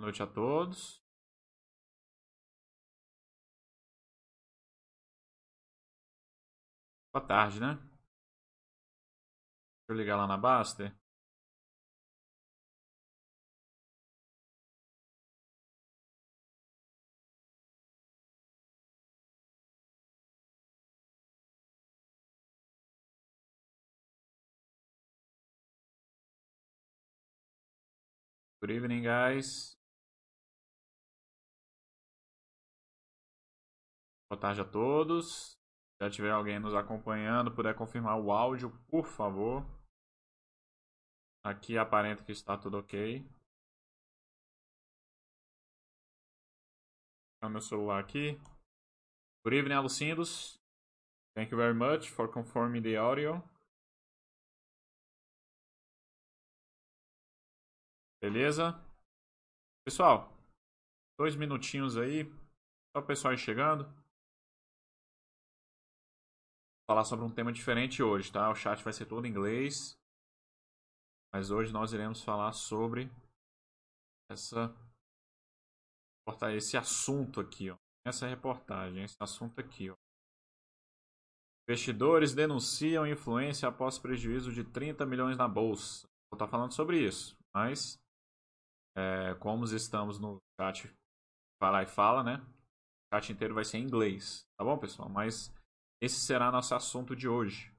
Boa noite a todos. Boa tarde, né? Deixa eu ligar lá na Baster. Good evening, guys. Boa tarde a todos. Se já tiver alguém nos acompanhando, puder confirmar o áudio, por favor. Aqui aparenta que está tudo ok. Tá meu celular aqui. Good evening, Alucindos. Thank you very much for confirming the audio. Beleza? Pessoal, dois minutinhos aí. Só o pessoal aí chegando. Falar sobre um tema diferente hoje, tá? O chat vai ser todo em inglês. Mas hoje nós iremos falar sobre essa esse assunto aqui, ó. Essa reportagem, esse assunto aqui, ó. Investidores denunciam influência após prejuízo de 30 milhões na bolsa. Vou estar falando sobre isso, mas é, como estamos no chat Fala e Fala, né? O chat inteiro vai ser em inglês, tá bom, pessoal? Mas esse será nosso assunto de hoje.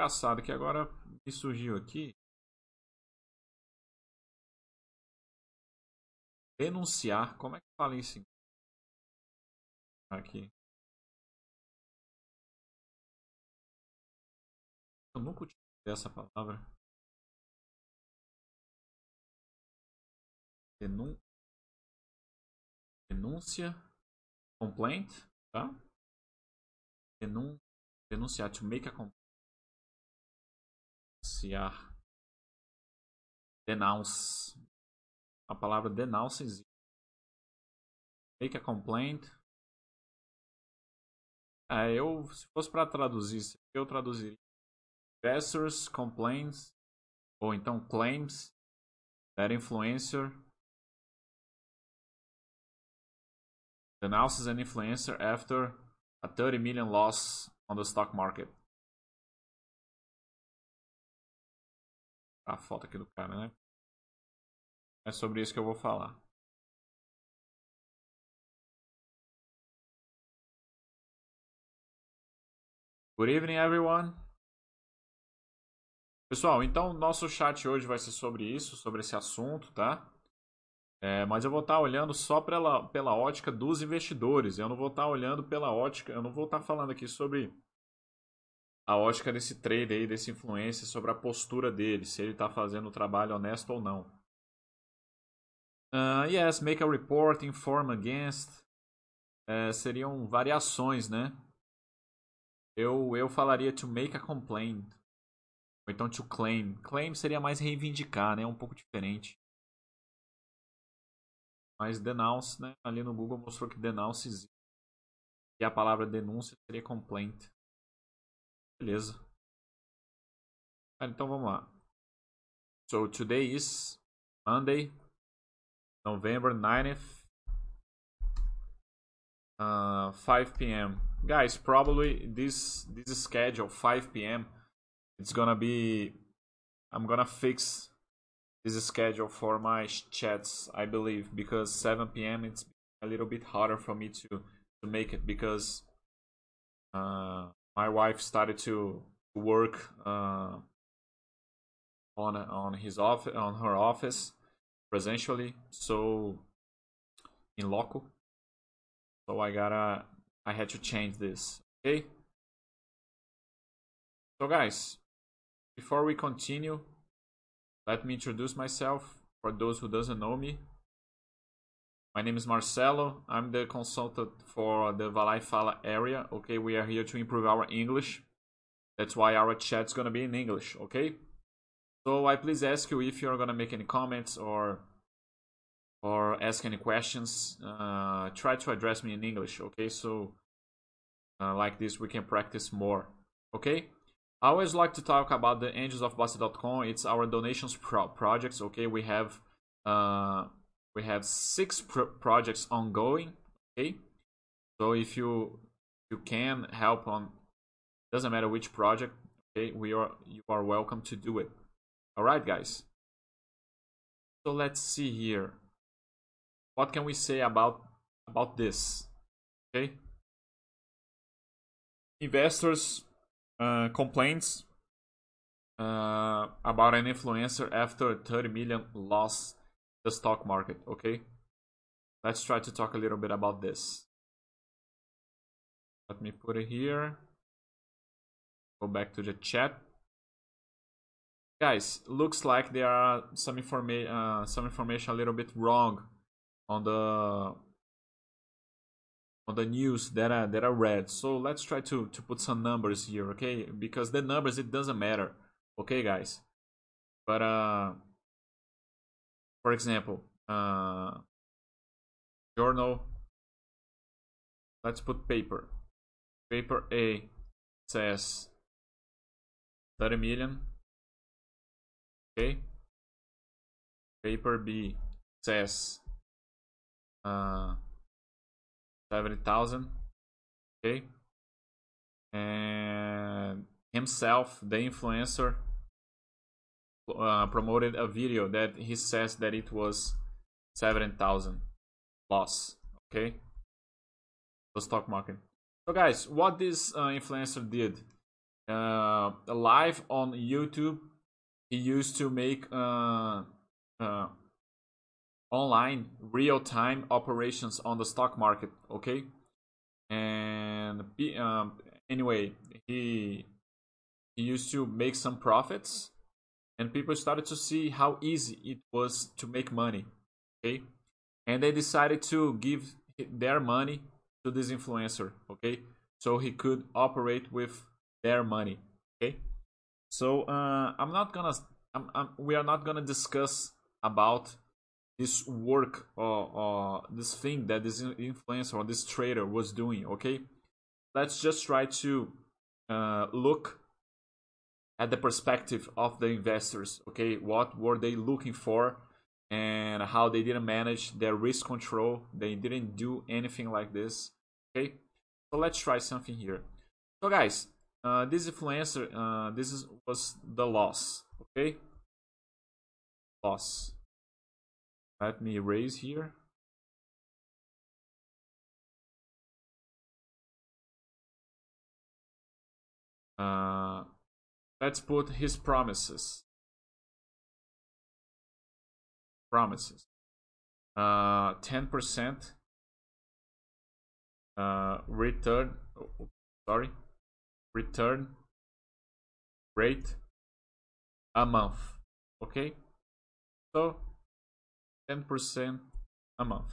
Engraçado que agora me surgiu aqui. Denunciar. Como é que fala isso? Aqui. Eu nunca utilizei essa palavra. Denúncia. Complaint. Tá? Denun... Denunciar. To make a complaint. Denunciar. Denounce. A palavra denounce existe. Make a complaint. É, eu, se fosse para traduzir, eu traduziria investors complaints ou então claims that influencer denounces an influencer after a 30 million loss on the stock market. A foto aqui do cara, né? É sobre isso que eu vou falar. Good evening, everyone. Pessoal, então nosso chat hoje vai ser sobre isso, sobre esse assunto, tá? É, mas eu vou estar olhando só pela, pela ótica dos investidores. Eu não vou estar olhando pela ótica, eu não vou estar falando aqui sobre a ótica desse trader aí, desse influencer, sobre a postura dele, se ele está fazendo o trabalho honesto ou não. Uh, yes, make a report, inform against. É, seriam variações, né? Eu, eu falaria to make a complaint. Ou então to claim. Claim seria mais reivindicar, né? Um pouco diferente. Mas denounce, né? Ali no Google mostrou que denounce existe. E a palavra denúncia seria complaint. Beleza. Então vamos lá. So today is Monday, November 9th, uh, 5 p.m. Guys, probably this this schedule 5 p.m. it's gonna be I'm gonna fix this is schedule for my chats I believe because 7 p.m. it's a little bit harder for me to to make it because uh, my wife started to work uh, on on his office on her office presentially so in local so I gotta I had to change this okay so guys before we continue, let me introduce myself for those who doesn't know me. My name is Marcelo. I'm the consultant for the Valai Fala area. Okay, we are here to improve our English. That's why our chat's gonna be in English, okay? So I please ask you if you're gonna make any comments or or ask any questions. Uh, try to address me in English, okay? So uh, like this we can practice more okay i always like to talk about the Angels of angelsofboston.com it's our donations pro projects okay? We have uh we have six pro projects ongoing okay? So if you you can help on doesn't matter which project okay? We are you are welcome to do it. All right guys. So let's see here. What can we say about about this okay? Investors uh, complaints uh, about an influencer after 30 million loss the stock market okay? Let's try to talk a little bit about this. Let me put it here. Go back to the chat. Guys looks like there are some information uh, some information a little bit wrong on the on the news that I, that I read. So let's try to, to put some numbers here, okay? Because the numbers, it doesn't matter, okay, guys? But, uh, for example, uh, journal, let's put paper. Paper A says 30 million, okay? Paper B says uh, 70,000 okay? And himself the influencer uh, promoted a video that he says that it was 7,000 loss okay? The stock market. So guys what this uh, influencer did uh, live on youtube he used to make uh, uh online real-time operations on the stock market okay? And um, anyway he he used to make some profits and people started to see how easy it was to make money okay? And they decided to give their money to this influencer okay? So he could operate with their money okay? So uh, i'm not gonna I'm, I'm, we are not gonna discuss about this work or, or this thing that this influencer or this trader was doing okay? Let's just try to uh, look at the perspective of the investors okay? What were they looking for and how they didn't manage their risk control they didn't do anything like this okay? So let's try something here. So guys uh, this influencer uh, this is, was the loss okay? Loss let me erase here. Uh, let's put his promises. Promises. Uh, 10% uh, return, oh, sorry, return rate a month. Okay? So 10% a month.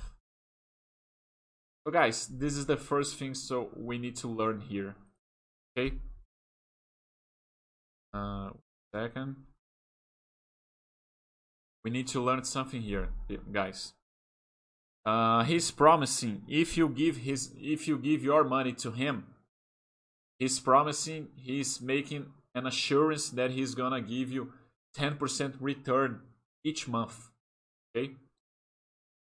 So guys, this is the first thing so we need to learn here. Okay? Uh, second. We need to learn something here, guys. Uh, he's promising if you give his if you give your money to him, he's promising he's making an assurance that he's gonna give you 10% return each month. Okay?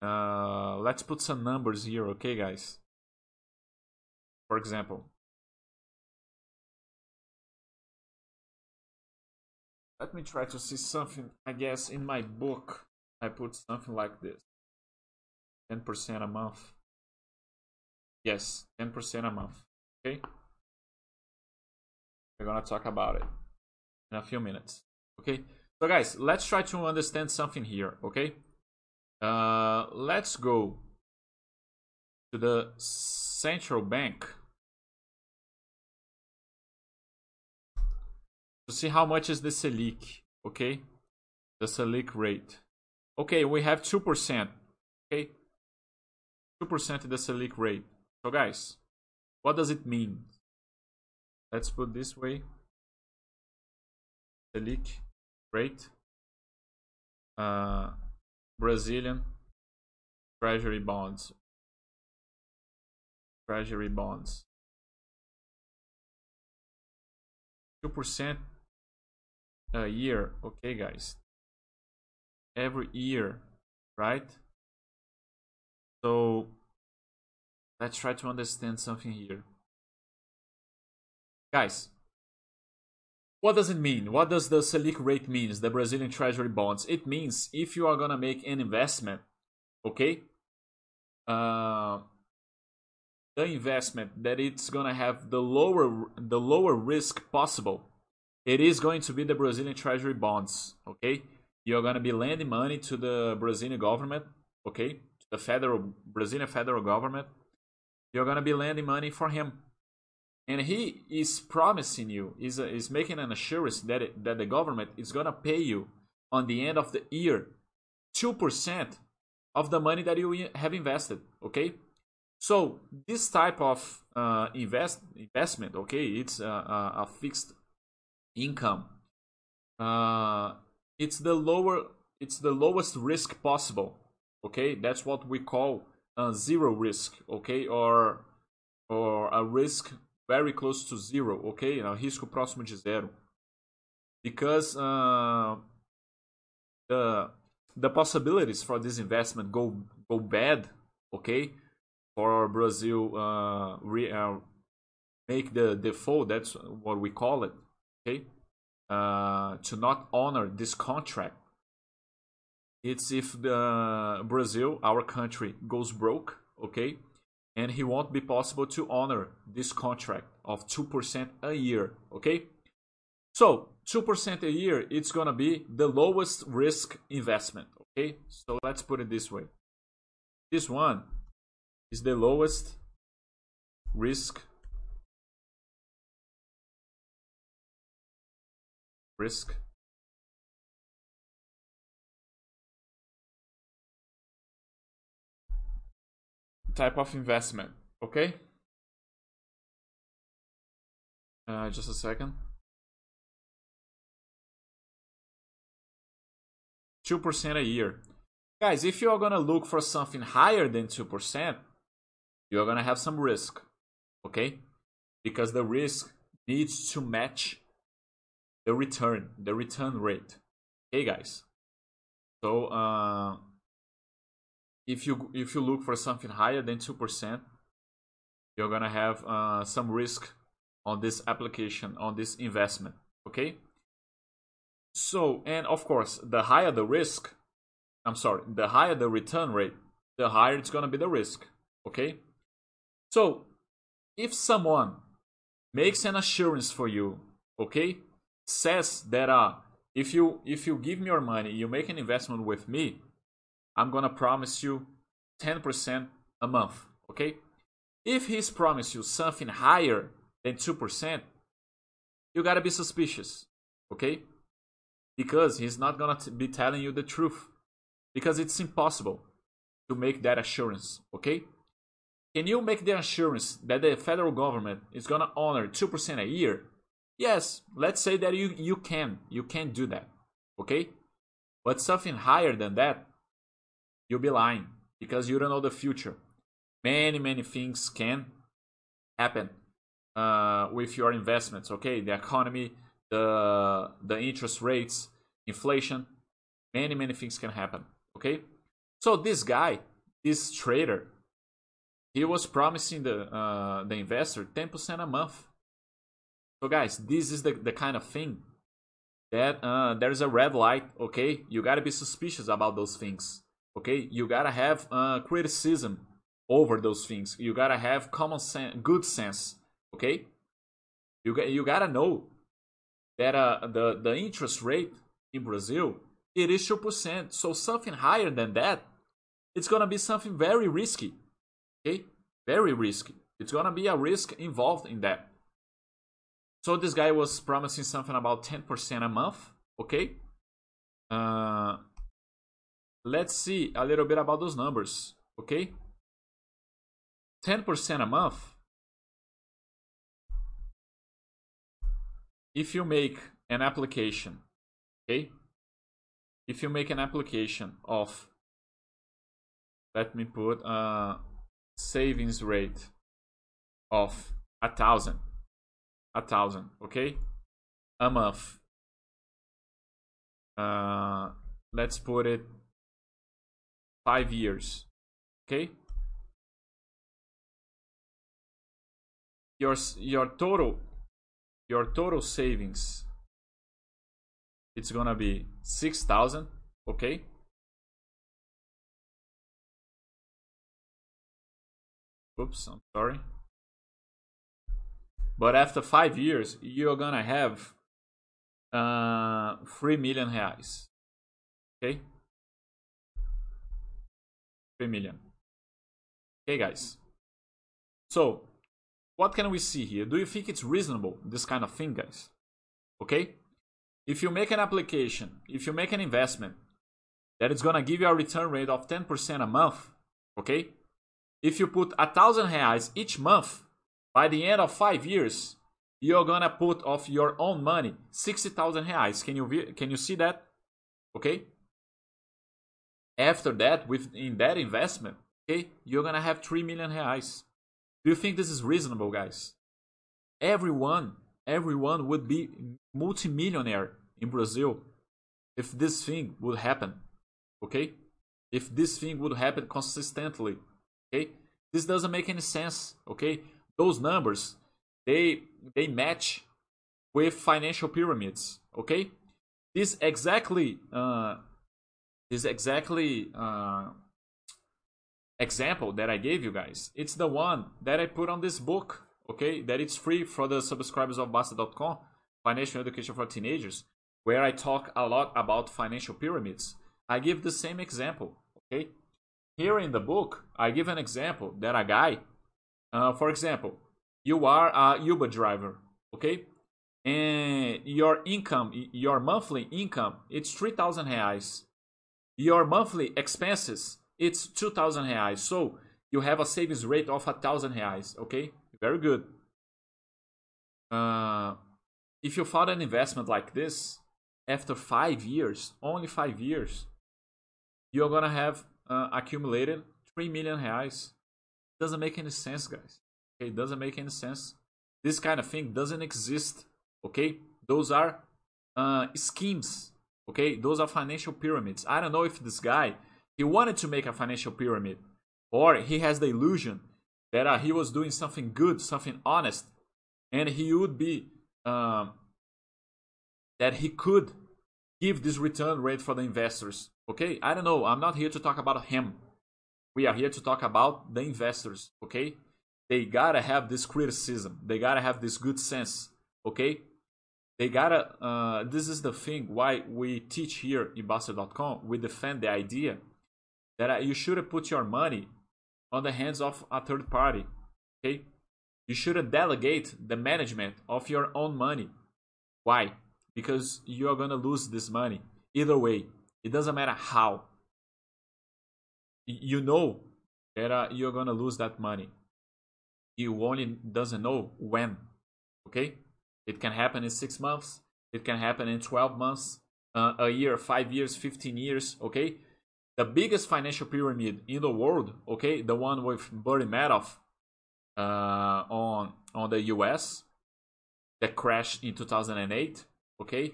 Uh, let's put some numbers here, okay, guys? For example, let me try to see something. I guess in my book, I put something like this 10% a month. Yes, 10% a month. Okay? We're gonna talk about it in a few minutes. Okay? So, guys, let's try to understand something here. Okay? Uh, let's go to the central bank to see how much is the Selic, okay? The Selic rate. Okay, we have 2%, okay? 2% the Selic rate. So guys, what does it mean? Let's put this way. Selic rate. Uh, Brazilian treasury bonds. Treasury bonds. 2% a year okay guys. Every year right? So let's try to understand something here. Guys what does it mean? What does the Selic rate means, the Brazilian Treasury bonds? It means if you are gonna make an investment, okay, uh, the investment that it's gonna have the lower the lower risk possible, it is going to be the Brazilian Treasury bonds, okay? You're gonna be lending money to the Brazilian government, okay, the federal Brazilian federal government. You're gonna be lending money for him and he is promising you is uh, is making an assurance that it, that the government is gonna pay you on the end of the year two percent of the money that you have invested. Okay, so this type of uh, invest investment, okay, it's a, a, a fixed income. Uh, it's the lower, it's the lowest risk possible. Okay, that's what we call uh, zero risk. Okay, or or a risk very close to zero, ok? É risco próximo de zero. Because uh, the the possibilities for this investment go go bad, okay? For Brazil uh, re, uh, make the default, that's what we call it, okay? Uh, to not honor this contract. It's if the Brazil, our country, goes broke, okay? And he won't be possible to honor this contract of 2% a year, okay? So, 2% a year, it's gonna be the lowest risk investment, okay? So let's put it this way. This one is the lowest risk risk type of investment. Okay? Uh, just a second. 2% a year. Guys, if you're gonna look for something higher than 2%, you're gonna have some risk. Okay? Because the risk needs to match the return, the return rate. Okay, guys? So, uh, if you if you look for something higher than 2%, you're gonna have uh, some risk on this application, on this investment, okay? So, and of course, the higher the risk, I'm sorry, the higher the return rate, the higher it's gonna be the risk, okay? So, if someone makes an assurance for you, okay, says that uh, if you if you give me your money, you make an investment with me, I'm gonna promise you 10% a month, okay? If he's promised you something higher than 2%, you gotta be suspicious, okay? Because he's not gonna be telling you the truth. Because it's impossible to make that assurance, okay? Can you make the assurance that the federal government is gonna honor 2% a year? Yes, let's say that you, you can. You can do that, okay? But something higher than that, you'll be lying because you don't know the future. Many, many things can happen uh, with your investments. Okay, the economy, the the interest rates, inflation, many, many things can happen. Okay, so this guy, this trader, he was promising the uh, the investor ten percent a month. So guys, this is the, the kind of thing that uh, there is a red light. Okay, you gotta be suspicious about those things okay? You gotta have uh, criticism over those things. You gotta have common sense good sense okay? You, you gotta know that uh, the, the interest rate in brazil it is 2% so something higher than that it's gonna be something very risky okay? Very risky. It's gonna be a risk involved in that. So this guy was promising something about 10% a month okay? Uh, let's see a little bit about those numbers, okay? 10% a month. If you make an application, okay? If you make an application of, let me put a savings rate of a thousand, a thousand, okay? a month. Uh, let's put it five years. Okay. Your your total your total savings it's gonna be six thousand. Okay. Oops, I'm sorry. But after five years, you're gonna have uh, three million reais. Okay, three million. Okay, guys. So, what can we see here? Do you think it's reasonable this kind of thing, guys? Okay, if you make an application, if you make an investment that is gonna give you a return rate of ten percent a month, okay, if you put a thousand reais each month, by the end of five years, you're gonna put off your own money sixty thousand reais. Can you can you see that? Okay. After that, within that investment, okay, you're gonna have three million reais. Do you think this is reasonable, guys? Everyone, everyone would be multimillionaire in Brazil if this thing would happen. Okay, if this thing would happen consistently Okay, this doesn't make any sense. Okay, those numbers they they match with financial pyramids. Okay, this exactly uh, this exactly uh, example that I gave you guys. It's the one that I put on this book. Okay, that it's free for the subscribers of Bastter.com, Financial Education for Teenagers, where I talk a lot about financial pyramids. I give the same example. Okay, here in the book, I give an example that a guy, uh, for example, you are a Uber driver, okay? And your income, your monthly income, it's 3,000 reais. Your monthly expenses, it's 2,000 reais. So you have a savings rate of 1,000 reais, okay? Very good. Uh, if you found an investment like this, after five years, only five years, you're gonna have uh, accumulated 3 million reais. Doesn't make any sense, guys. Okay, doesn't make any sense. This kind of thing doesn't exist. Okay, those are uh, schemes. Okay, those are financial pyramids. I don't know if this guy he wanted to make a financial pyramid, or he has the illusion that uh, he was doing something good, something honest, and he would be um, that he could give this return rate for the investors. Okay, I don't know. I'm not here to talk about him. We are here to talk about the investors. Okay, they gotta have this criticism. They gotta have this good sense. Okay, they gotta. Uh, this is the thing why we teach here in Bastter.com. We defend the idea that uh, you shouldn't put your money on the hands of a third party. Okay, you shouldn't delegate the management of your own money. Why? Because you are gonna lose this money either way. It doesn't matter how. You know that uh, you're gonna lose that money. You only doesn't know when. Okay, it can happen in six months. It can happen in twelve months, uh, a year, five years, fifteen years. Okay, the biggest financial pyramid in the world. Okay, the one with Bernie Madoff uh, on on the U.S. that crashed in 2008. Okay,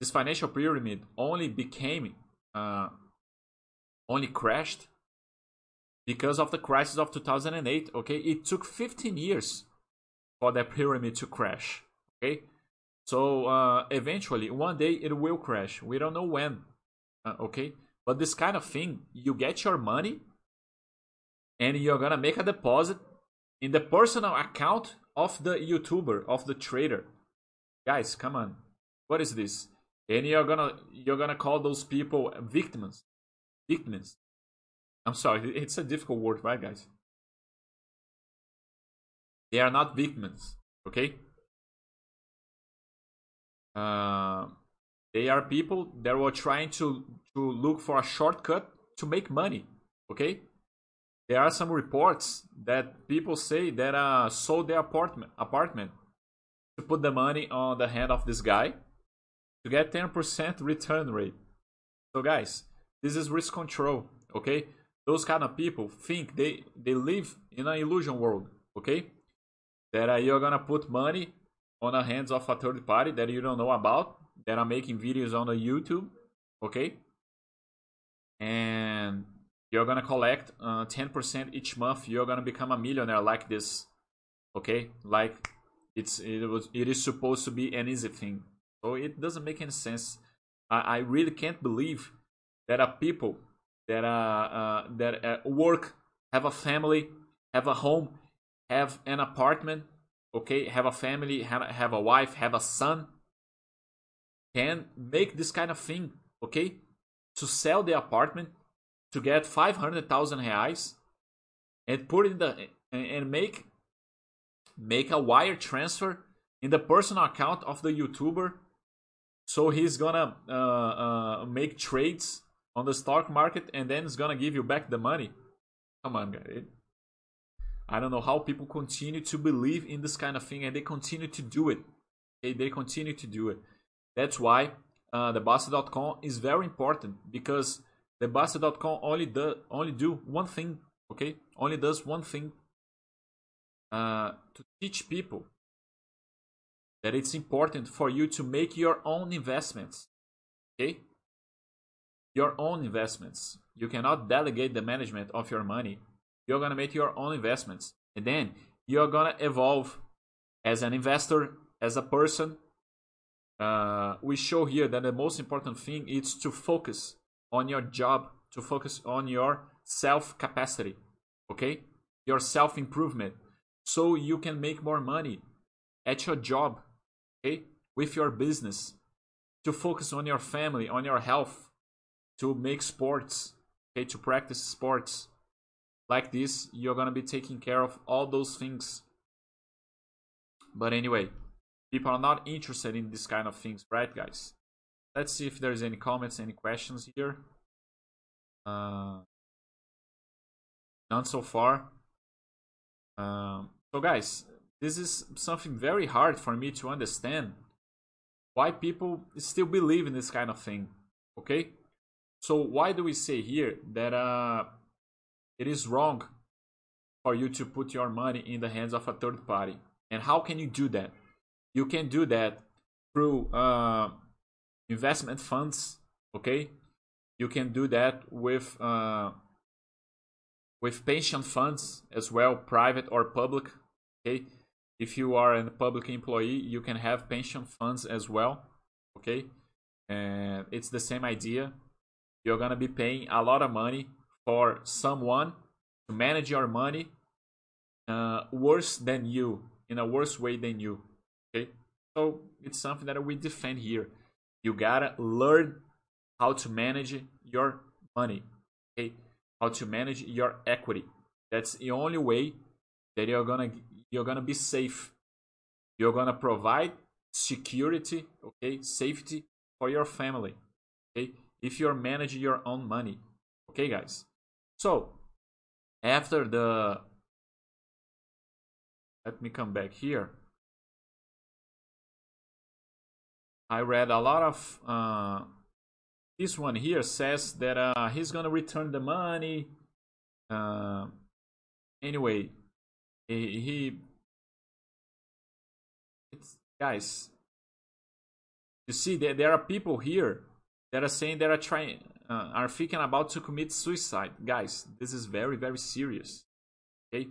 this financial pyramid only became uh, only crashed because of the crisis of 2008 okay it took 15 years for that pyramid to crash okay? So uh, eventually one day it will crash. We don't know when uh, okay? But this kind of thing you get your money and you're gonna make a deposit in the personal account of the youtuber of the trader. Guys come on. What is this? And you're gonna you're gonna call those people victims. Victims. I'm sorry it's a difficult word right guys? They are not victims okay uh, they are people that were trying to to look for a shortcut to make money okay there are some reports that people say that uh sold their apartment apartment to put the money on the hand of this guy to get 10% return rate. So guys, this is risk control, okay? Those kind of people think they, they live in an illusion world, okay? That uh, you're gonna put money on the hands of a third party that you don't know about that are making videos on the YouTube, okay? And you're gonna collect uh, 10% each month. You're gonna become a millionaire like this, okay? Like it's it was it is supposed to be an easy thing, so it doesn't make any sense. I, I really can't believe that are people that are uh that uh, work, have a family, have a home, have an apartment, okay, have a family, have, have a wife, have a son, can make this kind of thing, okay, to sell the apartment to get 500,000 reais and put in the and make make a wire transfer in the personal account of the YouTuber. So he's gonna uh, uh, make trades on the stock market and then he's gonna give you back the money. Come on guys I don't know how people continue to believe in this kind of thing and they continue to do it. Okay, they continue to do it. That's why uh, the Bastter.com is very important because the Bastter.com only do only do one thing. Okay, only does one thing uh, to teach people that it's important for you to make your own investments. Okay, your own investments. You cannot delegate the management of your money you're to make your own investments. And then you're to evolve as an investor, as a person. Uh, we show here that the most important thing is to focus on your job, to focus on your self capacity, okay? Your self improvement, so you can make more money at your job, okay? With your business, to focus on your family, on your health, to make sports, okay? To practice sports, like this, you're gonna be taking care of all those things. But anyway, people are not interested in this kind of things, right, guys? Let's see if there's any comments, any questions here. Uh, none so far. Um, so, guys, this is something very hard for me to understand why people still believe in this kind of thing. Okay, so why do we say here that uh, it is wrong for you to put your money in the hands of a third party. And how can you do that? You can do that through uh, investment funds. Okay, you can do that with uh, with pension funds as well, private or public. Okay, if you are a public employee, you can have pension funds as well. Okay, and it's the same idea. You're gonna be paying a lot of money for someone to manage your money uh, worse than you, in a worse way than you. Okay, so it's something that we defend here. You gotta learn how to manage your money. Okay, how to manage your equity. That's the only way that you're gonna you're gonna be safe. You're gonna provide security, okay, safety for your family. Okay, if you're managing your own money. Okay, guys. So, after the... Let me come back here. I read a lot of... Uh, this one here says that uh, he's gonna return the money. Uh, anyway, he, he it's guys. You see, there, there are people here that are saying that are trying uh, are thinking about to commit suicide. Guys, this is very, very serious. Okay?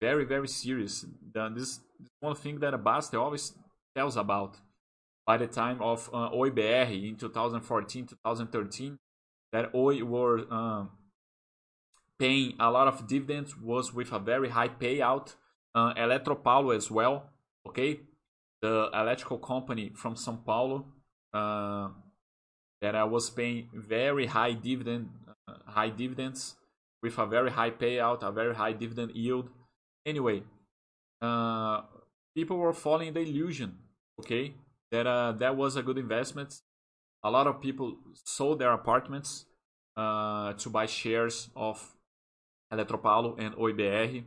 Very, very serious. This, one thing that Bastter always tells about by the time of uh, OIBR in 2014, 2013, that Oi were um, paying a lot of dividends, was with a very high payout. Uh, Eletropaulo as well, okay? The electrical company from São Paulo. Uh, that I was paying very high dividend, uh, high dividends with a very high payout, a very high dividend yield. Anyway, uh, people were falling the illusion, okay, that uh, that was a good investment. A lot of people sold their apartments uh, to buy shares of Eletropaulo and OIBR.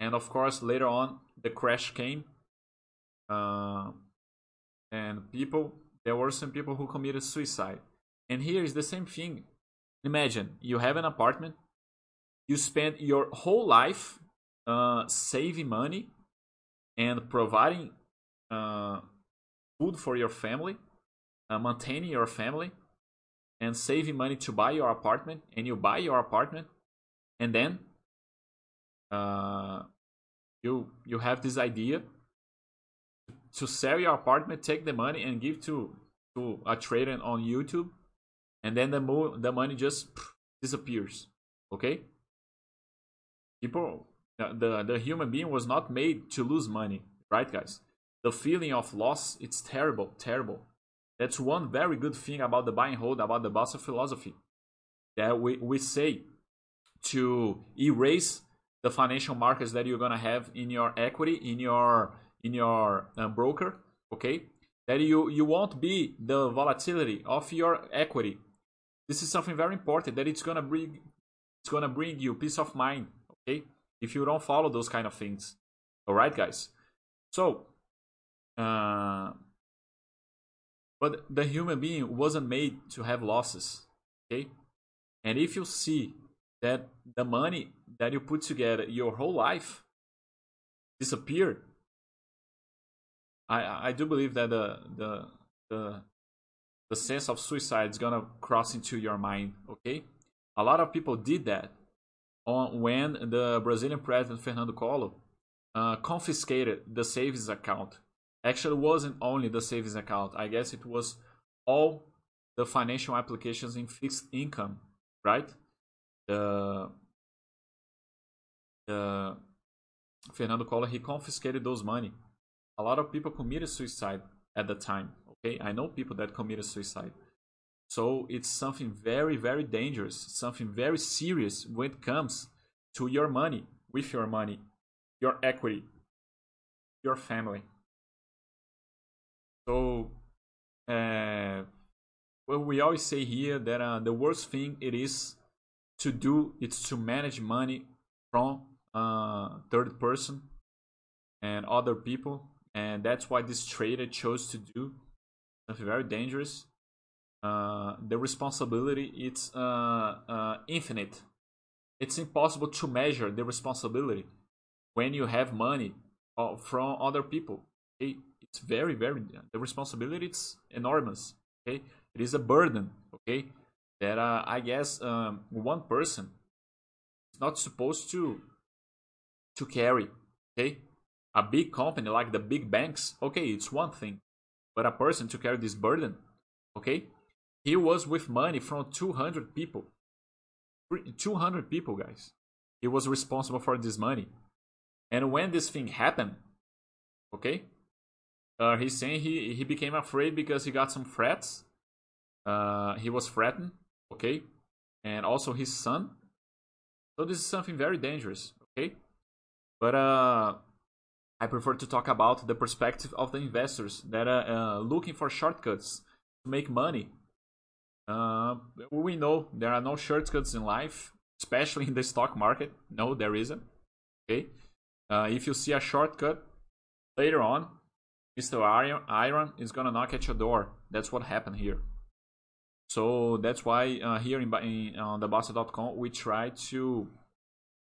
And of course, later on, the crash came. Uh, and people there were some people who committed suicide. And here is the same thing. Imagine you have an apartment, you spend your whole life uh, saving money and providing uh, food for your family, uh, maintaining your family, and saving money to buy your apartment, and you buy your apartment, and then uh, you you have this idea to sell your apartment, take the money, and give to to a trader on YouTube, and then the mo- the money just disappears. Okay, people, the the human being was not made to lose money, right, guys? The feeling of loss, it's terrible, terrible. That's one very good thing about the buy and hold, about the Bastter philosophy. That we, we say to erase the financial markets that you're gonna have in your equity, in your in your uh, broker, okay? That you you won't be the volatility of your equity. This is something very important that it's gonna bring it's gonna bring you peace of mind, okay? If you don't follow those kind of things, all right, guys. So, uh, but the human being wasn't made to have losses, okay? And if you see that the money that you put together your whole life disappeared, I I do believe that the the the the sense of suicide is gonna cross into your mind. Okay, a lot of people did that on when the Brazilian president Fernando Collor uh, confiscated the savings account. Actually, wasn't only the savings account. I guess it was all the financial applications in fixed income, right? The the Fernando Collor he confiscated those money a lot of people committed suicide at the time. Okay, I know people that committed suicide. So it's something very, very dangerous, something very serious when it comes to your money, with your money, your equity, your family. So, uh, well, we always say here that uh, the worst thing it is to do is to manage money from uh, third person and other people and that's why this trader chose to do something very dangerous. Uh, the responsibility it's uh, uh, infinite. It's impossible to measure the responsibility when you have money uh, from other people. Okay? It's very, very the responsibility it's enormous. Okay, it is a burden. Okay, that uh, I guess um, one person is not supposed to to carry. Okay, a big company like the big banks, okay, it's one thing. But a person to carry this burden, okay? He was with money from 200 people. 200 people, guys. He was responsible for this money. And when this thing happened, okay, uh, he's saying he, he became afraid because he got some threats. Uh, he was threatened, okay, and also his son. So this is something very dangerous, okay. But uh, I prefer to talk about the perspective of the investors that are uh, looking for shortcuts to make money. Uh, we know there are no shortcuts in life, especially in the stock market. No, there isn't. Okay, uh, if you see a shortcut later on, Mr. Iron, Iron is gonna knock at your door. That's what happened here. So that's why uh, here in, in on the Bastter.com we try to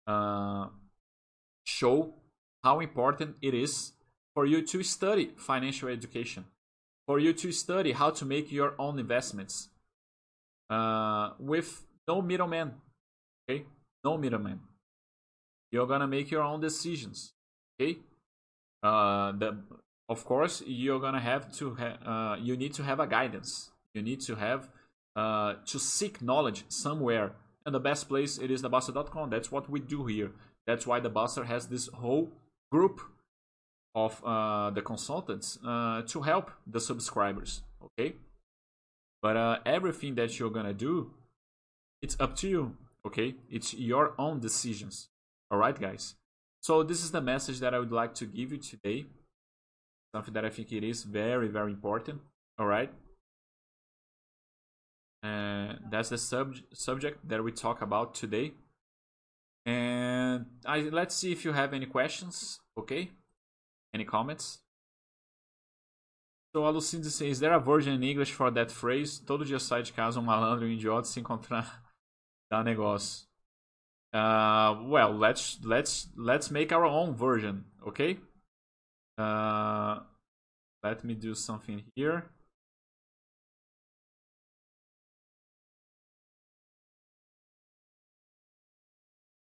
uh, show how important it is for you to study financial education, for you to study how to make your own investments uh, with no middleman. Okay, no middleman. You're gonna make your own decisions. Okay, uh, the of course you're gonna have to ha- uh, you need to have a guidance. You need to have uh, to seek knowledge somewhere, and the best place it is the Bastter.com. That's what we do here. That's why the Bossa has this whole group of uh, the consultants uh, to help the subscribers okay? But uh, everything that you're gonna do it's up to you okay? It's your own decisions all right guys? So this is the message that i would like to give you today. Something that i think it is very very important all right and that's the sub- subject that we talk about today. And I, let's see if you have any questions Okay? Any comments? So a Lucinda says, is there a version in English for that phrase? Todo dia sai de casa um malandro e um idiota se encontrar dá negócio. Uh, well, let's let's let's make our own version, okay? Uh, let me do something here.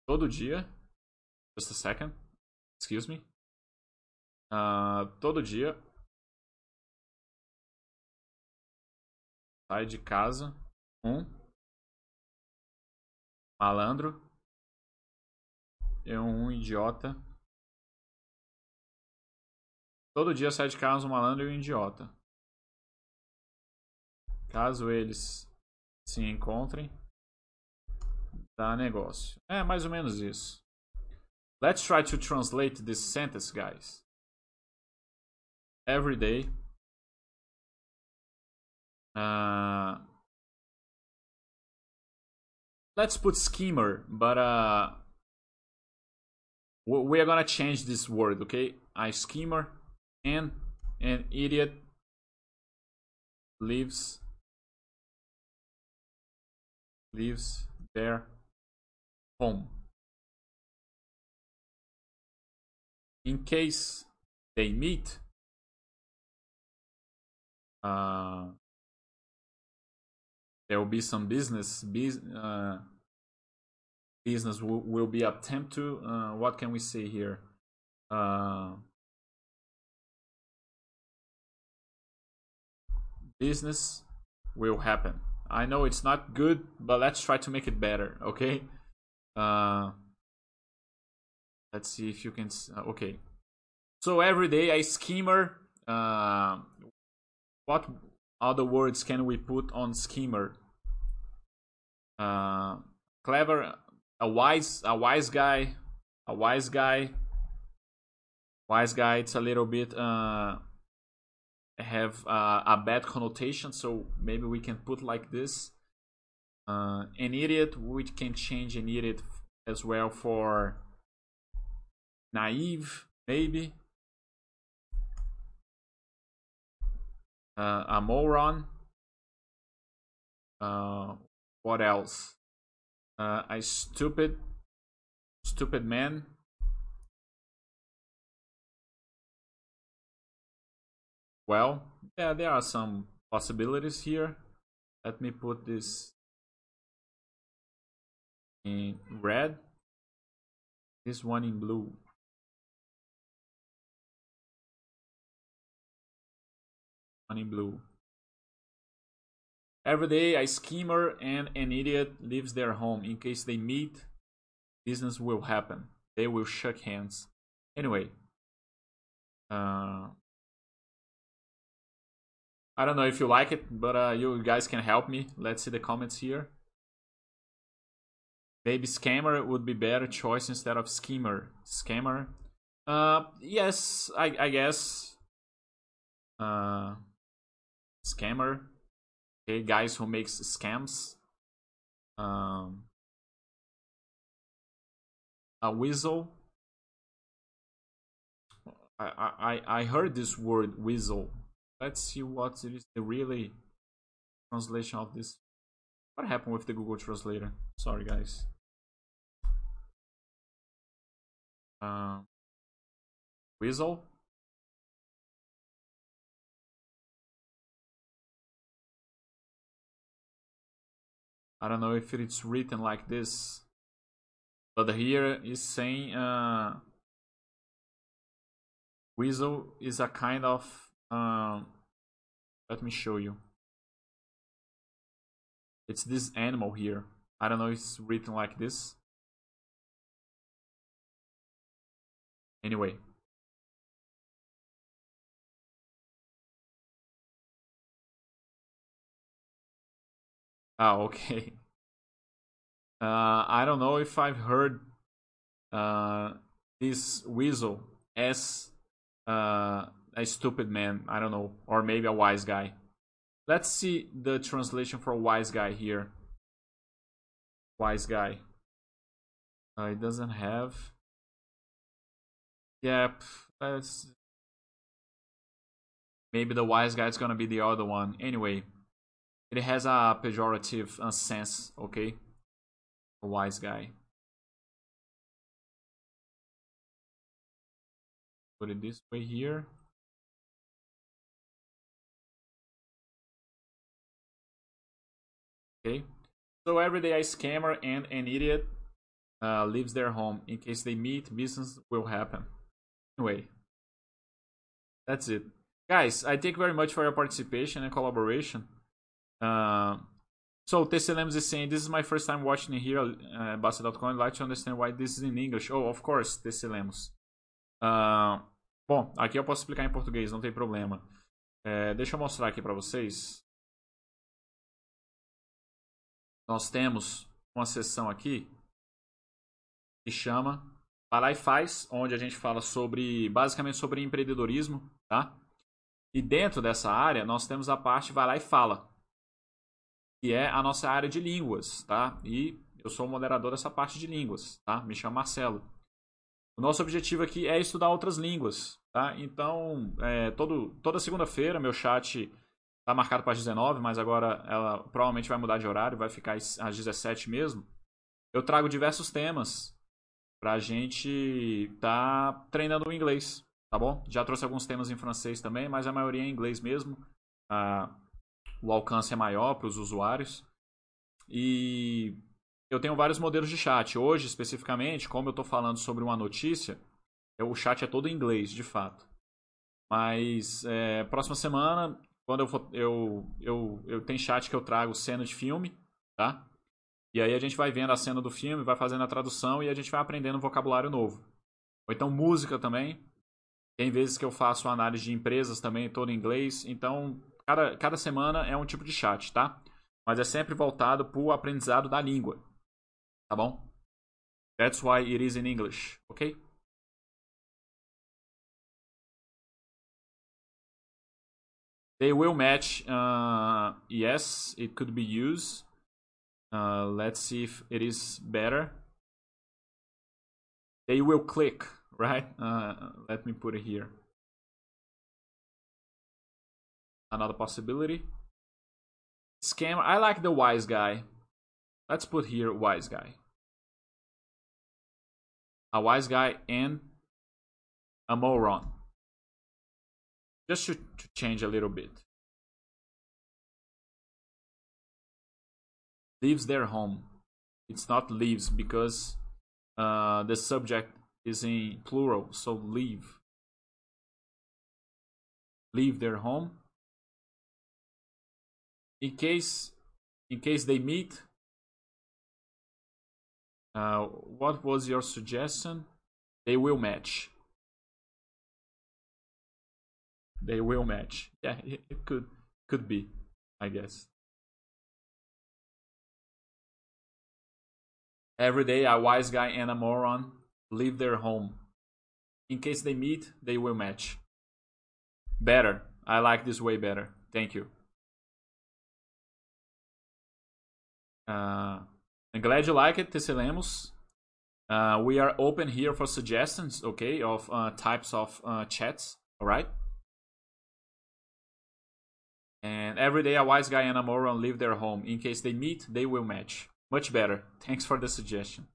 Todo dia. Just a second. Excuse me. Uh, todo dia. Sai de casa. Um. Malandro. E um idiota. Todo dia sai de casa um malandro e um idiota. Caso eles se encontrem, dá negócio. É mais ou menos isso. Let's try to translate this sentence, guys. Every day. Uh, let's put schemer, but uh, we are gonna change this word, okay? A schemer and an idiot lives lives their home. In case they meet, uh, there will be some business. uh, business will, will be attempt to. Uh, what can we say here? Uh, business will happen. I know it's not good, but let's try to make it better, okay? Let's see if you can. Uh, okay. So every day a schemer. Uh, what other words can we put on schemer? Uh, clever, a wise, a wise guy, a wise guy. Wise guy. It's a little bit. Uh, have uh, a bad connotation, so maybe we can put like this. Uh, an idiot, we can change an idiot as well for naive, maybe. Uh, a moron. Uh, what else? Uh, a stupid, stupid man. Well, yeah, there are some possibilities here. Let me put this in red. This one in blue. Blue. Every day, a schemer and an idiot leaves their home. In case they meet, business will happen. They will shake hands. Anyway, uh, I don't know if you like it, but uh, you guys can help me. Let's see the comments here. Maybe scammer would be better choice instead of schemer. Scammer. Uh, yes, I, I guess. Uh, scammer. Okay, guys who makes scams. Um, a weasel. I, I, I heard this word weasel let's see what it is the really translation of this. What happened with the Google Translator? Sorry, guys. Uh, Weasel. I don't know if it's written like this, but here is saying uh, Weasel is a kind of um, let me show you. It's this animal here. I don't know if it's written like this. Anyway. Ah, okay. Uh, I don't know if I've heard uh, this weasel as uh, a stupid man. I don't know, or maybe a wise guy. Let's see the translation for wise guy here. Wise guy. Uh, it doesn't have. Yep. Let's. Maybe the wise guy is gonna be the other one. Anyway, it has a pejorative sense, okay? A wise guy. Put it this way here. Okay. So every day a scammer and an idiot uh, leaves their home. In case they meet, business will happen. Anyway, that's it. Guys, I thank very much for your participation and collaboration. Uh, so Tesselemos is saying, this is my first time watching here uh, Basta.com. I'd like to understand why this is in English. Oh, of course, Tesselemos. Uh, bom, aqui eu posso explicar em português, não tem problema. É, deixa eu mostrar aqui para vocês. Nós temos uma seção aqui que chama Vai lá e faz, onde a gente fala sobre, basicamente sobre empreendedorismo, tá? E dentro dessa área, nós temos a parte Vai lá e fala, que é a nossa área de línguas, tá? E eu sou o moderador dessa parte de línguas, tá? Me chamo Marcelo. O nosso objetivo aqui é estudar outras línguas, tá? Então, é, todo, toda segunda-feira meu chat tá marcado para as 19, mas agora ela provavelmente vai mudar de horário, vai ficar às 17 mesmo. Eu trago diversos temas pra gente tá treinando o inglês, tá bom? Já trouxe alguns temas em francês também, mas a maioria é em inglês mesmo. Ah, o alcance é maior para os usuários. E eu tenho vários modelos de chat. Hoje, especificamente, como eu estou falando sobre uma notícia, o chat é todo em inglês, de fato. Mas é, próxima semana, quando eu, for, eu, eu, eu tenho chat que eu trago cena de filme, tá? E aí a gente vai vendo a cena do filme, vai fazendo a tradução e a gente vai aprendendo um vocabulário novo. Ou então música também. Tem vezes que eu faço análise de empresas também, todo em inglês. Então, cada, cada semana é um tipo de chat, tá? Mas é sempre voltado para o aprendizado da língua. Tá bom? That's why it is in English, ok? They will match. Uh, yes, it could be used. Uh, let's see if it is better. They will click, right? Uh, let me put it here. Another possibility. Scam. I like the wise guy. Let's put here wise guy. A wise guy and a moron. Just to, to change a little bit. Leaves their home. It's not leaves because uh, the subject is in plural, so leave. Leave their home in case in case they meet uh, what was your suggestion? They will match. They will match. Yeah it, it could could be i guess. Every day a wise guy and a moron leave their home. In case they meet they will match. Better. I like this way better. Thank you Uh, I'm glad you like it, Tesselemos. Uh, we are open here for suggestions, okay, of uh, types of uh, chats, all right? And every day a wise guy and a moron leave their home. In case they meet, they will match. Much better. Thanks for the suggestion.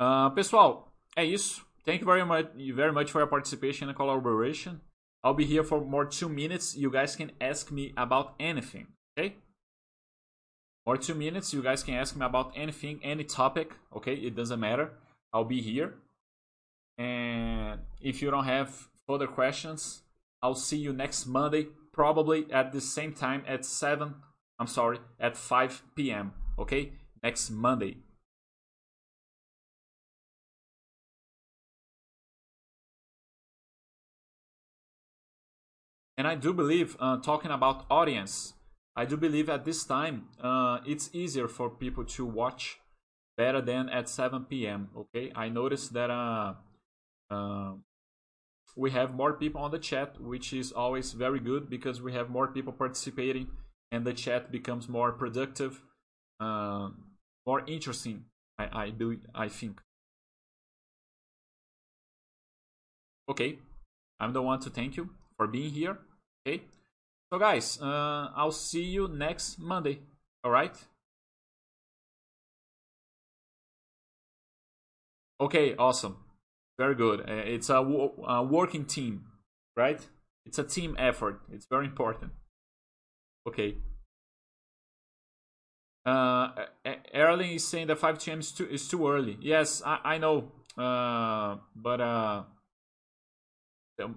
Uh, pessoal, é isso. Thank you very much, very much for your participation and collaboration. I'll be here for more two minutes. You guys can ask me about anything, okay? Or two minutes. You guys can ask me about anything, any topic. Okay, it doesn't matter. I'll be here. And if you don't have further questions, I'll see you next Monday, probably at the same time at 7. I'm sorry, at 5 p.m. Okay, next Monday. And I do believe, uh, talking about audience, I do believe at this time uh, it's easier for people to watch better than at 7 p.m. Okay, I noticed that uh, uh, we have more people on the chat, which is always very good because we have more people participating and the chat becomes more productive, uh, more interesting. I I, do, I think. Okay, I'm the one to thank you for being here. Okay. So guys, uh, I'll see you next Monday. All right? Okay, awesome. Very good. Uh, it's a, a working team, right? It's a team effort. It's very important. Okay. Uh, Erling is saying that 5 p.m. is too is too early. Yes, I, I know. Uh, but uh,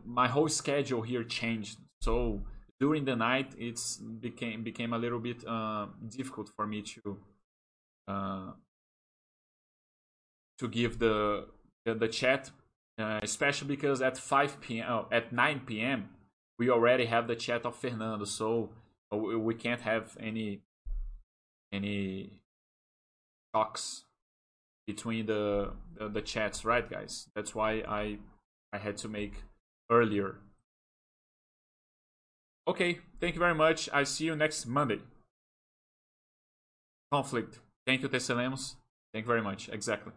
my whole schedule here changed. So during the night, it's became became a little bit uh, difficult for me to uh, to give the the, the chat, uh, especially because at 5 p.m. Oh, at 9 p.m. we already have the chat of Fernando, so we can't have any any talks between the, the, the chats, right, guys? That's why I I had to make earlier. Okay, thank you very much. I see you next Monday. Conflict. Thank you, Tesselemos. Thank you very much. Exactly.